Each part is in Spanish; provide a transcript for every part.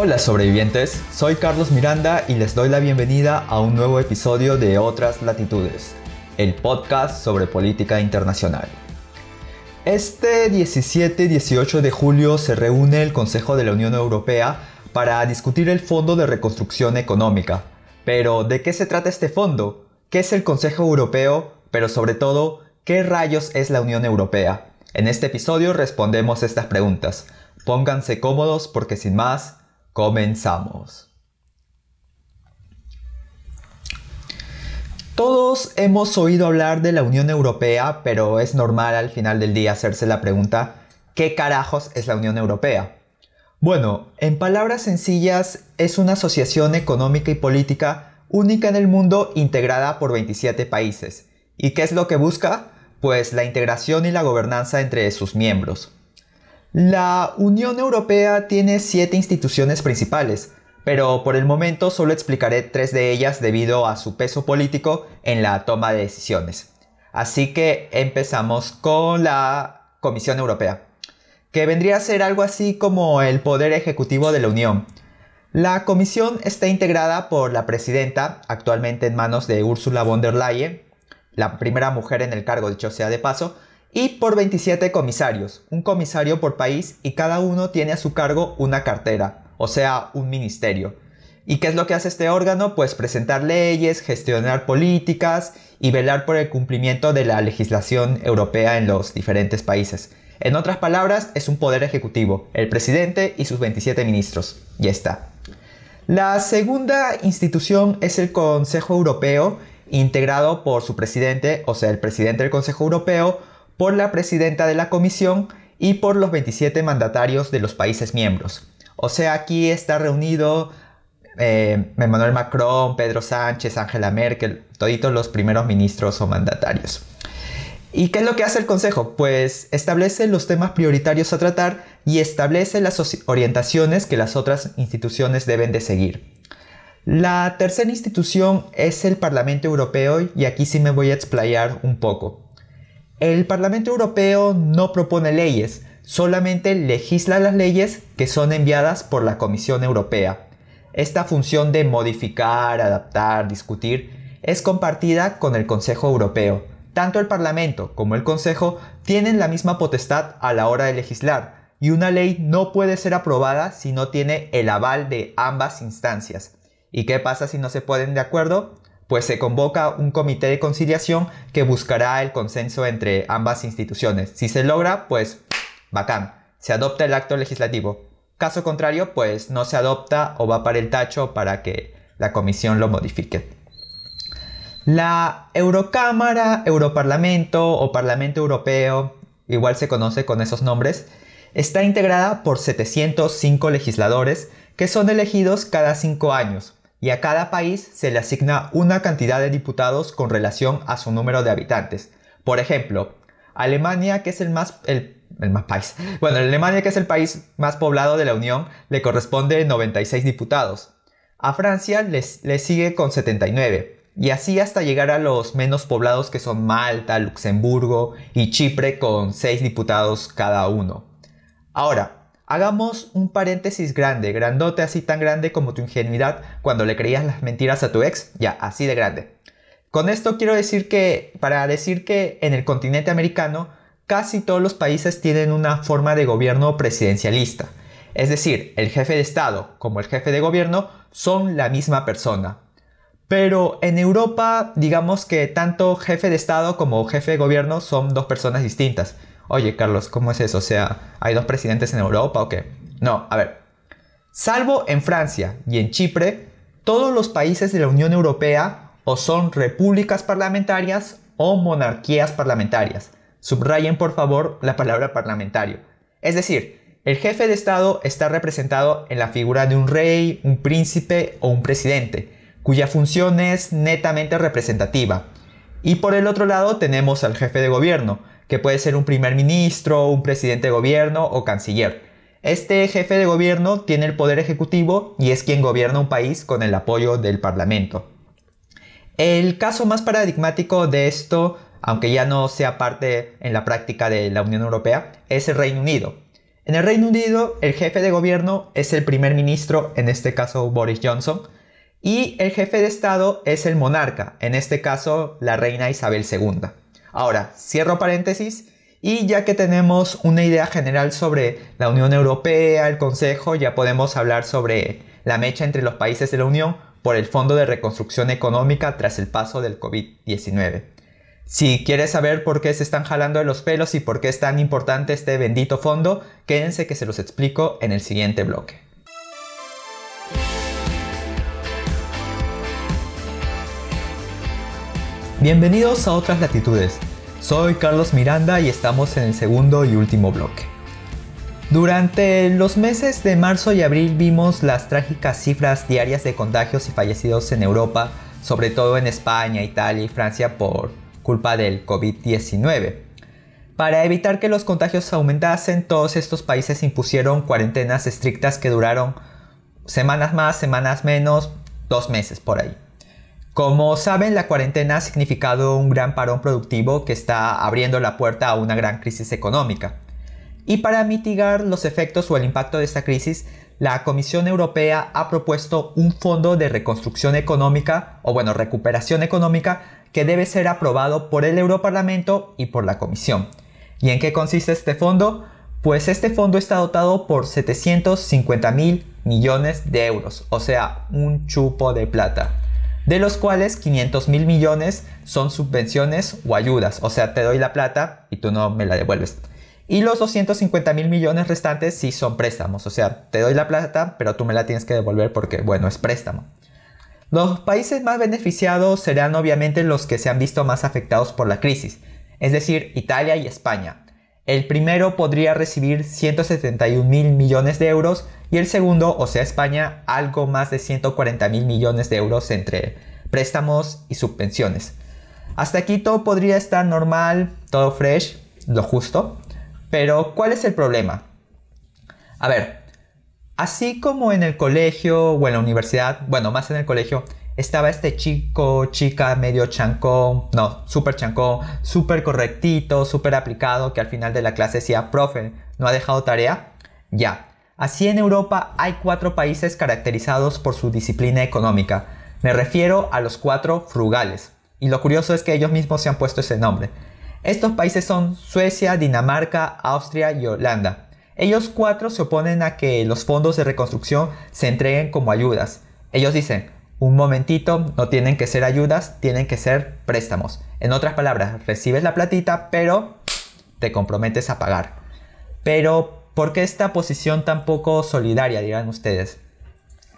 Hola sobrevivientes, soy Carlos Miranda y les doy la bienvenida a un nuevo episodio de Otras Latitudes, el podcast sobre política internacional. Este 17-18 de julio se reúne el Consejo de la Unión Europea para discutir el Fondo de Reconstrucción Económica. Pero, ¿de qué se trata este fondo? ¿Qué es el Consejo Europeo? Pero sobre todo, ¿qué rayos es la Unión Europea? En este episodio respondemos estas preguntas. Pónganse cómodos porque sin más, Comenzamos. Todos hemos oído hablar de la Unión Europea, pero es normal al final del día hacerse la pregunta, ¿qué carajos es la Unión Europea? Bueno, en palabras sencillas, es una asociación económica y política única en el mundo integrada por 27 países. ¿Y qué es lo que busca? Pues la integración y la gobernanza entre sus miembros. La Unión Europea tiene siete instituciones principales, pero por el momento solo explicaré tres de ellas debido a su peso político en la toma de decisiones. Así que empezamos con la Comisión Europea, que vendría a ser algo así como el poder ejecutivo de la Unión. La comisión está integrada por la presidenta, actualmente en manos de Ursula von der Leyen, la primera mujer en el cargo, dicho sea de paso, y por 27 comisarios, un comisario por país y cada uno tiene a su cargo una cartera, o sea, un ministerio. ¿Y qué es lo que hace este órgano? Pues presentar leyes, gestionar políticas y velar por el cumplimiento de la legislación europea en los diferentes países. En otras palabras, es un poder ejecutivo, el presidente y sus 27 ministros. Ya está. La segunda institución es el Consejo Europeo, integrado por su presidente, o sea, el presidente del Consejo Europeo, por la presidenta de la comisión y por los 27 mandatarios de los países miembros. O sea, aquí está reunido eh, Emmanuel Macron, Pedro Sánchez, Angela Merkel, toditos los primeros ministros o mandatarios. ¿Y qué es lo que hace el Consejo? Pues establece los temas prioritarios a tratar y establece las orientaciones que las otras instituciones deben de seguir. La tercera institución es el Parlamento Europeo y aquí sí me voy a explayar un poco. El Parlamento Europeo no propone leyes, solamente legisla las leyes que son enviadas por la Comisión Europea. Esta función de modificar, adaptar, discutir es compartida con el Consejo Europeo. Tanto el Parlamento como el Consejo tienen la misma potestad a la hora de legislar, y una ley no puede ser aprobada si no tiene el aval de ambas instancias. ¿Y qué pasa si no se ponen de acuerdo? Pues se convoca un comité de conciliación que buscará el consenso entre ambas instituciones. Si se logra, pues bacán, se adopta el acto legislativo. Caso contrario, pues no se adopta o va para el tacho para que la comisión lo modifique. La Eurocámara, Europarlamento o Parlamento Europeo, igual se conoce con esos nombres, está integrada por 705 legisladores que son elegidos cada 5 años y a cada país se le asigna una cantidad de diputados con relación a su número de habitantes. Por ejemplo, Alemania, que es el más, el, más país, bueno, Alemania, que es el país más poblado de la Unión, le corresponde 96 diputados. A Francia le sigue con 79, y así hasta llegar a los menos poblados que son Malta, Luxemburgo y Chipre con 6 diputados cada uno. Ahora, Hagamos un paréntesis grande, grandote, así tan grande como tu ingenuidad cuando le creías las mentiras a tu ex, ya, así de grande. Con esto quiero decir que, para decir que en el continente americano, casi todos los países tienen una forma de gobierno presidencialista. Es decir, el jefe de Estado como el jefe de gobierno son la misma persona. Pero en Europa, digamos que tanto jefe de Estado como jefe de gobierno son dos personas distintas. Oye, Carlos, ¿cómo es eso? O sea, ¿hay dos presidentes en Europa o qué? No, a ver. Salvo en Francia y en Chipre, todos los países de la Unión Europea o son repúblicas parlamentarias o monarquías parlamentarias. Subrayen por favor la palabra parlamentario. Es decir, el jefe de Estado está representado en la figura de un rey, un príncipe o un presidente, cuya función es netamente representativa. Y por el otro lado tenemos al jefe de gobierno, que puede ser un primer ministro, un presidente de gobierno o canciller. Este jefe de gobierno tiene el poder ejecutivo y es quien gobierna un país con el apoyo del Parlamento. El caso más paradigmático de esto, aunque ya no sea parte en la práctica de la Unión Europea, es el Reino Unido. En el Reino Unido, el jefe de gobierno es el primer ministro, en este caso Boris Johnson, y el jefe de Estado es el monarca, en este caso la reina Isabel II. Ahora, cierro paréntesis y ya que tenemos una idea general sobre la Unión Europea, el Consejo, ya podemos hablar sobre la mecha entre los países de la Unión por el Fondo de Reconstrucción Económica tras el paso del COVID-19. Si quieres saber por qué se están jalando de los pelos y por qué es tan importante este bendito fondo, quédense que se los explico en el siguiente bloque. Bienvenidos a Otras Latitudes. Soy Carlos Miranda y estamos en el segundo y último bloque. Durante los meses de marzo y abril vimos las trágicas cifras diarias de contagios y fallecidos en Europa, sobre todo en España, Italia y Francia por culpa del COVID-19. Para evitar que los contagios aumentasen, todos estos países impusieron cuarentenas estrictas que duraron semanas más, semanas menos, dos meses por ahí. Como saben, la cuarentena ha significado un gran parón productivo que está abriendo la puerta a una gran crisis económica. Y para mitigar los efectos o el impacto de esta crisis, la Comisión Europea ha propuesto un fondo de reconstrucción económica, o bueno, recuperación económica, que debe ser aprobado por el Europarlamento y por la Comisión. ¿Y en qué consiste este fondo? Pues este fondo está dotado por 750 mil millones de euros, o sea, un chupo de plata de los cuales 500 mil millones son subvenciones o ayudas, o sea, te doy la plata y tú no me la devuelves. Y los 250 mil millones restantes sí son préstamos, o sea, te doy la plata, pero tú me la tienes que devolver porque, bueno, es préstamo. Los países más beneficiados serán obviamente los que se han visto más afectados por la crisis, es decir, Italia y España. El primero podría recibir 171 mil millones de euros y el segundo, o sea España, algo más de 140 mil millones de euros entre préstamos y subvenciones. Hasta aquí todo podría estar normal, todo fresh, lo justo, pero ¿cuál es el problema? A ver, así como en el colegio o en la universidad, bueno, más en el colegio, estaba este chico, chica medio chancón, no, súper chancón, súper correctito, súper aplicado, que al final de la clase decía, profe, ¿no ha dejado tarea? Ya. Así en Europa hay cuatro países caracterizados por su disciplina económica. Me refiero a los cuatro frugales. Y lo curioso es que ellos mismos se han puesto ese nombre. Estos países son Suecia, Dinamarca, Austria y Holanda. Ellos cuatro se oponen a que los fondos de reconstrucción se entreguen como ayudas. Ellos dicen, un momentito, no tienen que ser ayudas, tienen que ser préstamos. En otras palabras, recibes la platita, pero te comprometes a pagar. Pero, ¿por qué esta posición tan poco solidaria, dirán ustedes?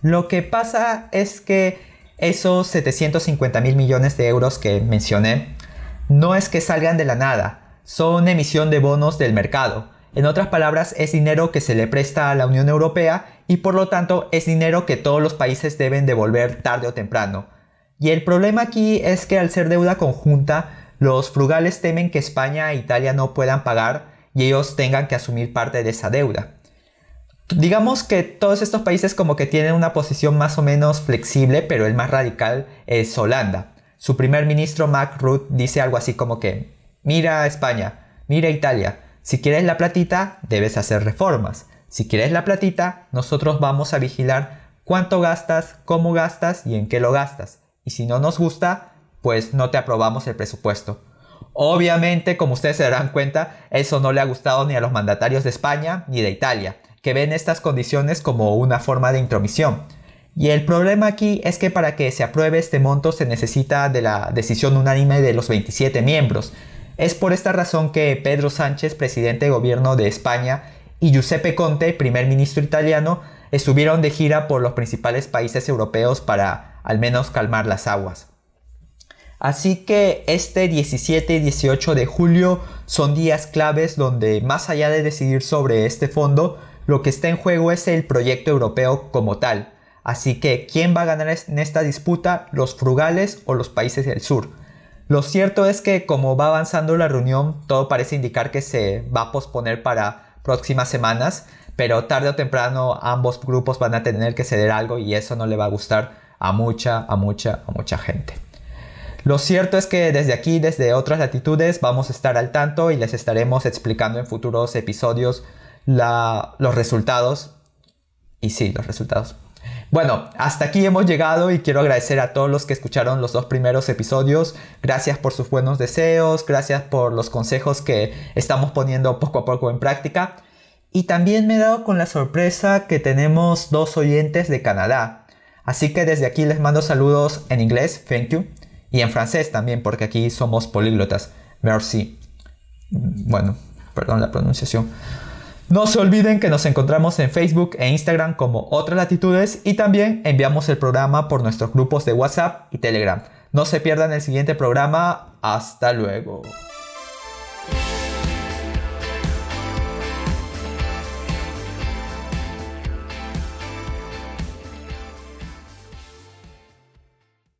Lo que pasa es que esos 750 mil millones de euros que mencioné no es que salgan de la nada, son emisión de bonos del mercado. En otras palabras, es dinero que se le presta a la Unión Europea y por lo tanto es dinero que todos los países deben devolver tarde o temprano. Y el problema aquí es que al ser deuda conjunta, los frugales temen que España e Italia no puedan pagar y ellos tengan que asumir parte de esa deuda. Digamos que todos estos países como que tienen una posición más o menos flexible, pero el más radical es Holanda. Su primer ministro Mark Rutte dice algo así como que, mira España, mira Italia, si quieres la platita debes hacer reformas. Si quieres la platita, nosotros vamos a vigilar cuánto gastas, cómo gastas y en qué lo gastas. Y si no nos gusta, pues no te aprobamos el presupuesto. Obviamente, como ustedes se darán cuenta, eso no le ha gustado ni a los mandatarios de España ni de Italia, que ven estas condiciones como una forma de intromisión. Y el problema aquí es que para que se apruebe este monto se necesita de la decisión unánime de los 27 miembros. Es por esta razón que Pedro Sánchez, presidente de gobierno de España, y Giuseppe Conte, primer ministro italiano, estuvieron de gira por los principales países europeos para al menos calmar las aguas. Así que este 17 y 18 de julio son días claves donde más allá de decidir sobre este fondo, lo que está en juego es el proyecto europeo como tal. Así que, ¿quién va a ganar en esta disputa? ¿Los frugales o los países del sur? Lo cierto es que como va avanzando la reunión, todo parece indicar que se va a posponer para próximas semanas, pero tarde o temprano ambos grupos van a tener que ceder algo y eso no le va a gustar a mucha, a mucha, a mucha gente. Lo cierto es que desde aquí, desde otras latitudes, vamos a estar al tanto y les estaremos explicando en futuros episodios los resultados. Y sí, los resultados. Bueno, hasta aquí hemos llegado y quiero agradecer a todos los que escucharon los dos primeros episodios. Gracias por sus buenos deseos, gracias por los consejos que estamos poniendo poco a poco en práctica. Y también me he dado con la sorpresa que tenemos dos oyentes de Canadá. Así que desde aquí les mando saludos en inglés, thank you, y en francés también, porque aquí somos políglotas. Merci. Bueno, perdón la pronunciación. No se olviden que nos encontramos en Facebook e Instagram como Otras Latitudes y también enviamos el programa por nuestros grupos de WhatsApp y Telegram. No se pierdan el siguiente programa. Hasta luego.